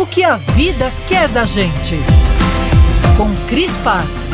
O que a vida quer da gente. Com Cris Paz.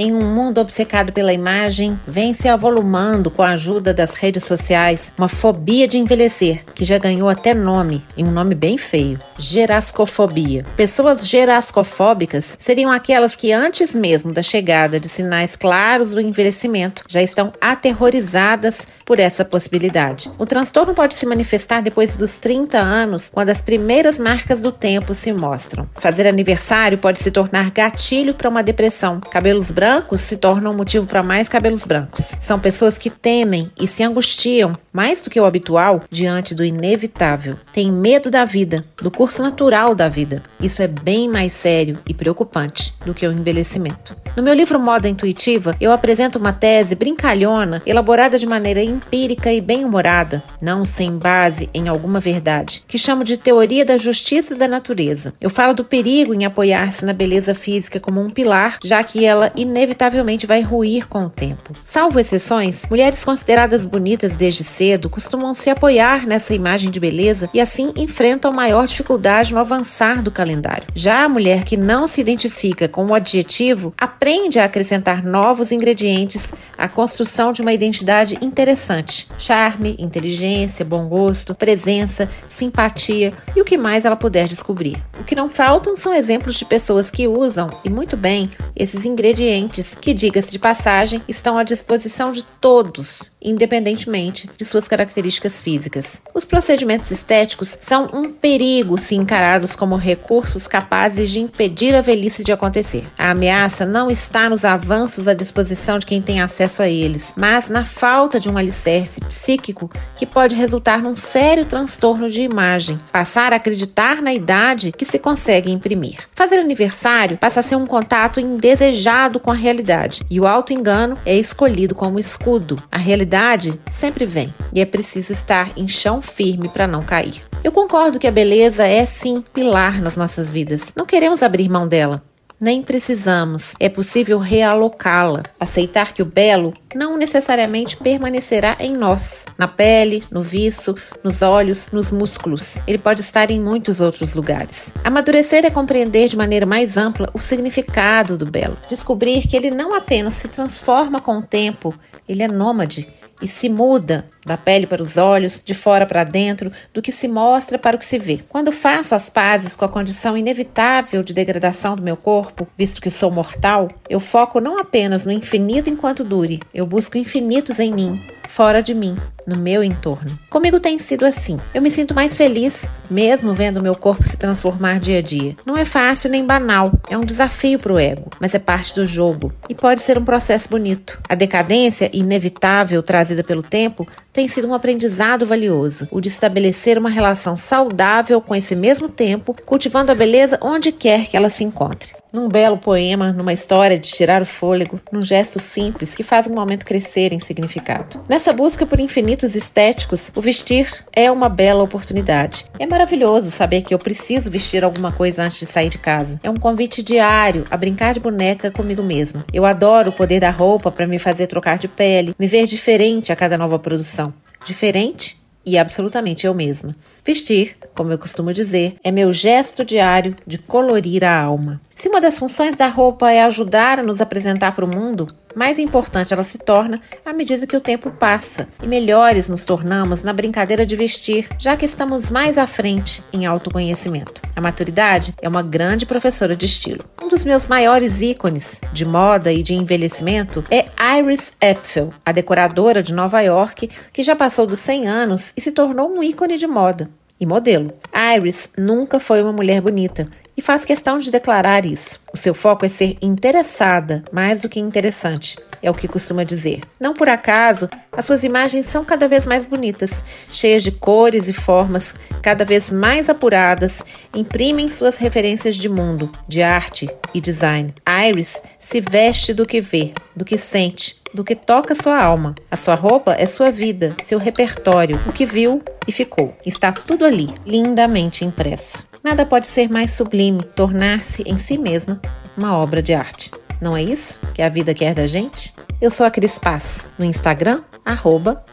Em um mundo obcecado pela imagem, vem se avolumando com a ajuda das redes sociais uma fobia de envelhecer, que já ganhou até nome, e um nome bem feio: gerascofobia. Pessoas gerascofóbicas seriam aquelas que, antes mesmo da chegada de sinais claros do envelhecimento, já estão aterrorizadas por essa possibilidade. O transtorno pode se manifestar depois dos 30 anos, quando as primeiras marcas do tempo se mostram. Fazer aniversário pode se tornar gatilho para uma depressão. Cabelos brancos brancos se tornam motivo para mais cabelos brancos. São pessoas que temem e se angustiam mais do que o habitual diante do inevitável. Têm medo da vida, do curso natural da vida. Isso é bem mais sério e preocupante do que o envelhecimento. No meu livro Moda Intuitiva, eu apresento uma tese brincalhona, elaborada de maneira empírica e bem-humorada, não sem base em alguma verdade, que chamo de teoria da justiça da natureza. Eu falo do perigo em apoiar-se na beleza física como um pilar, já que ela inevitavelmente vai ruir com o tempo. Salvo exceções, mulheres consideradas bonitas desde cedo costumam se apoiar nessa imagem de beleza e assim enfrentam maior dificuldade no avançar do calendário. Já a mulher que não se identifica com o adjetivo aprende a acrescentar novos ingredientes à construção de uma identidade interessante: charme, inteligência, bom gosto, presença, simpatia e o que mais ela puder descobrir. O que não faltam são exemplos de pessoas que usam, e muito bem, esses ingredientes que, diga-se de passagem, estão à disposição de todos, independentemente de suas características físicas. Os procedimentos estéticos são um perigo se encarados como recursos capazes de impedir a velhice de acontecer. A ameaça não está nos avanços à disposição de quem tem acesso a eles, mas na falta de um alicerce psíquico que pode resultar num sério transtorno de imagem, passar a acreditar na idade que se consegue imprimir. Fazer aniversário passa a ser um contato indesejado com a realidade, e o auto-engano é escolhido como escudo. A realidade sempre vem, e é preciso estar em chão firme para não cair. Eu concordo que a beleza é sim pilar nas nossas vidas. Não queremos abrir mão dela nem precisamos. É possível realocá-la, aceitar que o belo não necessariamente permanecerá em nós, na pele, no viço, nos olhos, nos músculos. Ele pode estar em muitos outros lugares. Amadurecer é compreender de maneira mais ampla o significado do belo, descobrir que ele não apenas se transforma com o tempo, ele é nômade e se muda da pele para os olhos, de fora para dentro, do que se mostra para o que se vê. Quando faço as pazes com a condição inevitável de degradação do meu corpo, visto que sou mortal, eu foco não apenas no infinito enquanto dure, eu busco infinitos em mim, fora de mim, no meu entorno. Comigo tem sido assim. Eu me sinto mais feliz, mesmo vendo meu corpo se transformar dia a dia. Não é fácil nem banal, é um desafio para o ego, mas é parte do jogo e pode ser um processo bonito. A decadência inevitável trazida pelo tempo tem sido um aprendizado valioso, o de estabelecer uma relação saudável com esse mesmo tempo, cultivando a beleza onde quer que ela se encontre. Num belo poema, numa história de tirar o fôlego, num gesto simples que faz um momento crescer em significado. Nessa busca por infinitos estéticos, o vestir é uma bela oportunidade. É maravilhoso saber que eu preciso vestir alguma coisa antes de sair de casa. É um convite diário a brincar de boneca comigo mesmo. Eu adoro o poder da roupa para me fazer trocar de pele, me ver diferente a cada nova produção diferente e absolutamente eu mesma. Vestir, como eu costumo dizer, é meu gesto diário de colorir a alma. Se uma das funções da roupa é ajudar a nos apresentar para o mundo, mais importante ela se torna à medida que o tempo passa e melhores nos tornamos na brincadeira de vestir, já que estamos mais à frente em autoconhecimento. A maturidade é uma grande professora de estilo. Um dos meus maiores ícones de moda e de envelhecimento é Iris Epfel, a decoradora de Nova York que já passou dos 100 anos e se tornou um ícone de moda e modelo. Iris nunca foi uma mulher bonita e faz questão de declarar isso. O seu foco é ser interessada mais do que interessante, é o que costuma dizer. Não por acaso, as suas imagens são cada vez mais bonitas, cheias de cores e formas cada vez mais apuradas, imprimem suas referências de mundo, de arte e design. Iris se veste do que vê, do que sente, do que toca sua alma. A sua roupa é sua vida, seu repertório, o que viu e ficou. Está tudo ali, lindamente impresso. Nada pode ser mais sublime, tornar-se em si mesma uma obra de arte. Não é isso que a vida quer da gente? Eu sou a Cris Paz, no Instagram, arroba.